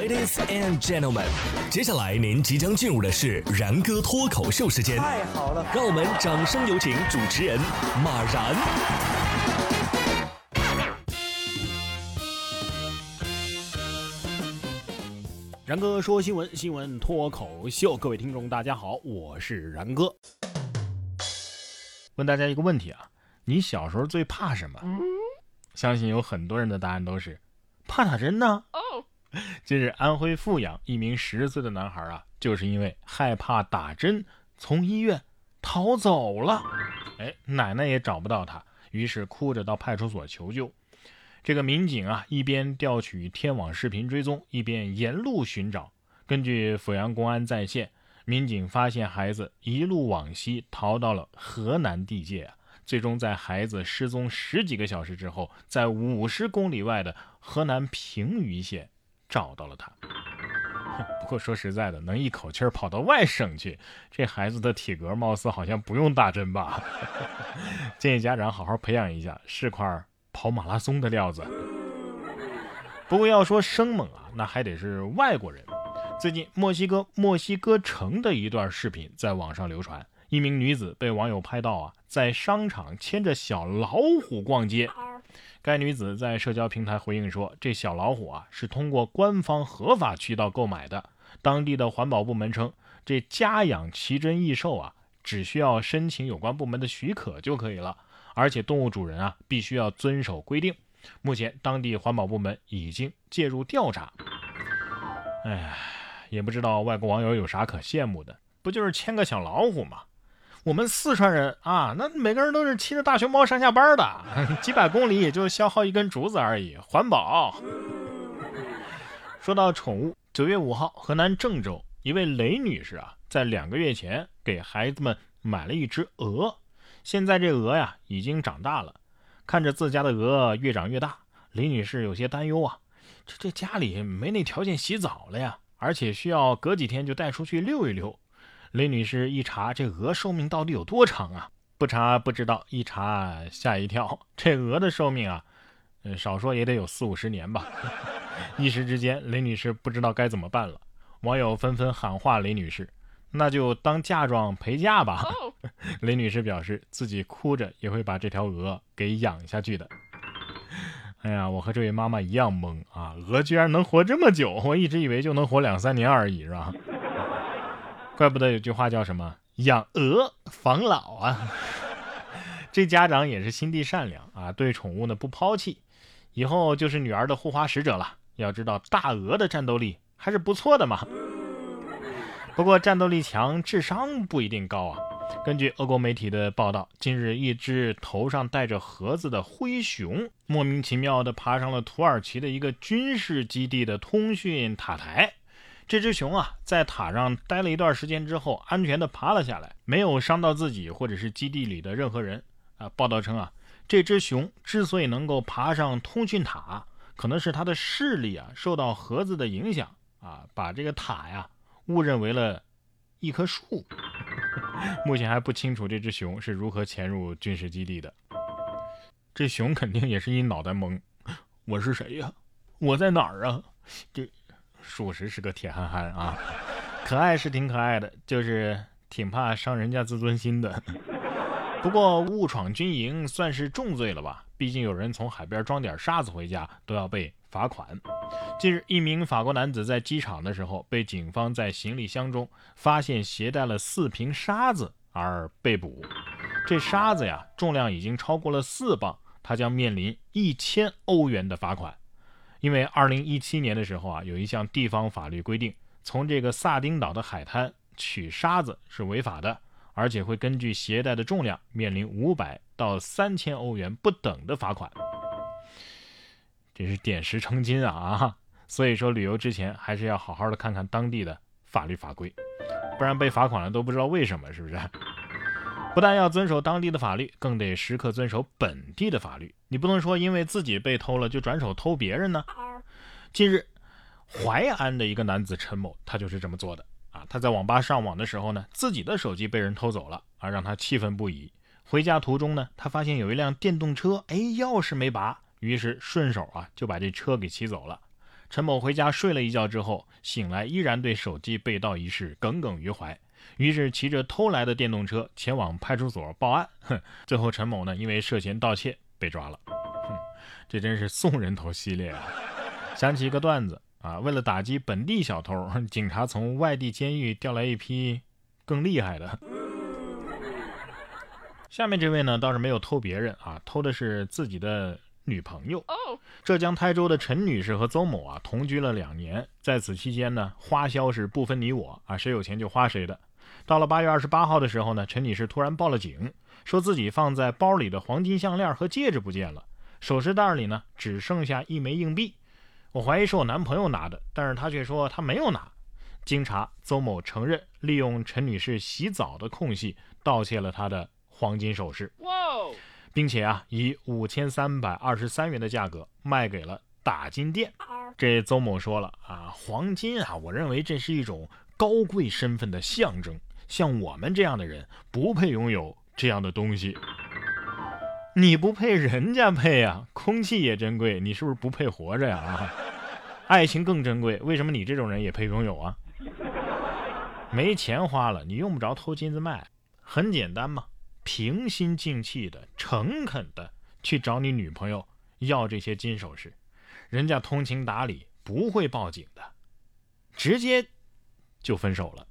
Ladies and gentlemen，接下来您即将进入的是然哥脱口秀时间。太好了，让我们掌声有请主持人马然。然哥说新闻，新闻脱口秀，各位听众大家好，我是然哥。问大家一个问题啊，你小时候最怕什么？相信有很多人的答案都是怕打针呢。近日，安徽阜阳一名十岁的男孩啊，就是因为害怕打针，从医院逃走了。哎，奶奶也找不到他，于是哭着到派出所求救。这个民警啊，一边调取天网视频追踪，一边沿路寻找。根据阜阳公安在线，民警发现孩子一路往西逃到了河南地界啊。最终在孩子失踪十几个小时之后，在五十公里外的河南平舆县找到了他。不过说实在的，能一口气儿跑到外省去，这孩子的体格貌似好像不用打针吧？建议家长好好培养一下，是块跑马拉松的料子。不过要说生猛啊，那还得是外国人。最近墨西哥墨西哥城的一段视频在网上流传。一名女子被网友拍到啊，在商场牵着小老虎逛街。该女子在社交平台回应说：“这小老虎啊，是通过官方合法渠道购买的。当地的环保部门称，这家养奇珍异兽啊，只需要申请有关部门的许可就可以了。而且动物主人啊，必须要遵守规定。目前，当地环保部门已经介入调查。哎，也不知道外国网友有啥可羡慕的，不就是牵个小老虎吗？”我们四川人啊，那每个人都是骑着大熊猫上下班的，几百公里也就消耗一根竹子而已，环保。说到宠物，九月五号，河南郑州一位雷女士啊，在两个月前给孩子们买了一只鹅，现在这鹅呀已经长大了，看着自家的鹅越长越大，雷女士有些担忧啊，这这家里没那条件洗澡了呀，而且需要隔几天就带出去溜一溜。雷女士一查，这鹅寿命到底有多长啊？不查不知道，一查吓一跳。这鹅的寿命啊，嗯，少说也得有四五十年吧。一时之间，雷女士不知道该怎么办了。网友纷纷喊话雷女士：“那就当嫁妆陪嫁吧。”雷女士表示自己哭着也会把这条鹅给养下去的。哎呀，我和这位妈妈一样懵啊！鹅居然能活这么久，我一直以为就能活两三年而已，是吧？怪不得有句话叫什么“养鹅防老”啊！这家长也是心地善良啊，对宠物呢不抛弃，以后就是女儿的护花使者了。要知道，大鹅的战斗力还是不错的嘛。不过战斗力强，智商不一定高啊。根据俄国媒体的报道，近日一只头上戴着盒子的灰熊，莫名其妙地爬上了土耳其的一个军事基地的通讯塔台。这只熊啊，在塔上待了一段时间之后，安全的爬了下来，没有伤到自己或者是基地里的任何人啊。报道称啊，这只熊之所以能够爬上通讯塔，可能是它的视力啊受到盒子的影响啊，把这个塔呀误认为了一棵树。目前还不清楚这只熊是如何潜入军事基地的。这熊肯定也是一脑袋懵，我是谁呀？我在哪儿啊？这。属实是个铁憨憨啊，可爱是挺可爱的，就是挺怕伤人家自尊心的。不过误闯军营算是重罪了吧？毕竟有人从海边装点沙子回家都要被罚款。近日，一名法国男子在机场的时候被警方在行李箱中发现携带了四瓶沙子而被捕。这沙子呀，重量已经超过了四磅，他将面临一千欧元的罚款。因为二零一七年的时候啊，有一项地方法律规定，从这个萨丁岛的海滩取沙子是违法的，而且会根据携带的重量面临五百到三千欧元不等的罚款。这是点石成金啊啊！所以说旅游之前还是要好好的看看当地的法律法规，不然被罚款了都不知道为什么，是不是？不但要遵守当地的法律，更得时刻遵守本地的法律。你不能说因为自己被偷了就转手偷别人呢。近日，淮安的一个男子陈某，他就是这么做的啊。他在网吧上网的时候呢，自己的手机被人偷走了啊，让他气愤不已。回家途中呢，他发现有一辆电动车，哎，钥匙没拔，于是顺手啊就把这车给骑走了。陈某回家睡了一觉之后，醒来依然对手机被盗一事耿耿于怀，于是骑着偷来的电动车前往派出所报案。哼，最后陈某呢，因为涉嫌盗窃被抓了。哼，这真是送人头系列啊！想起一个段子啊，为了打击本地小偷，警察从外地监狱调来一批更厉害的。下面这位呢，倒是没有偷别人啊，偷的是自己的。女朋友，浙江台州的陈女士和邹某啊同居了两年，在此期间呢，花销是不分你我啊，谁有钱就花谁的。到了八月二十八号的时候呢，陈女士突然报了警，说自己放在包里的黄金项链和戒指不见了，首饰袋里呢只剩下一枚硬币。我怀疑是我男朋友拿的，但是他却说他没有拿。经查，邹某承认利用陈女士洗澡的空隙盗窃了她的黄金首饰。并且啊，以五千三百二十三元的价格卖给了打金店。这邹某说了啊，黄金啊，我认为这是一种高贵身份的象征，像我们这样的人不配拥有这样的东西。你不配，人家配啊！空气也珍贵，你是不是不配活着呀？啊，爱情更珍贵，为什么你这种人也配拥有啊？没钱花了，你用不着偷金子卖，很简单嘛。平心静气的、诚恳的去找你女朋友要这些金首饰，人家通情达理，不会报警的，直接就分手了。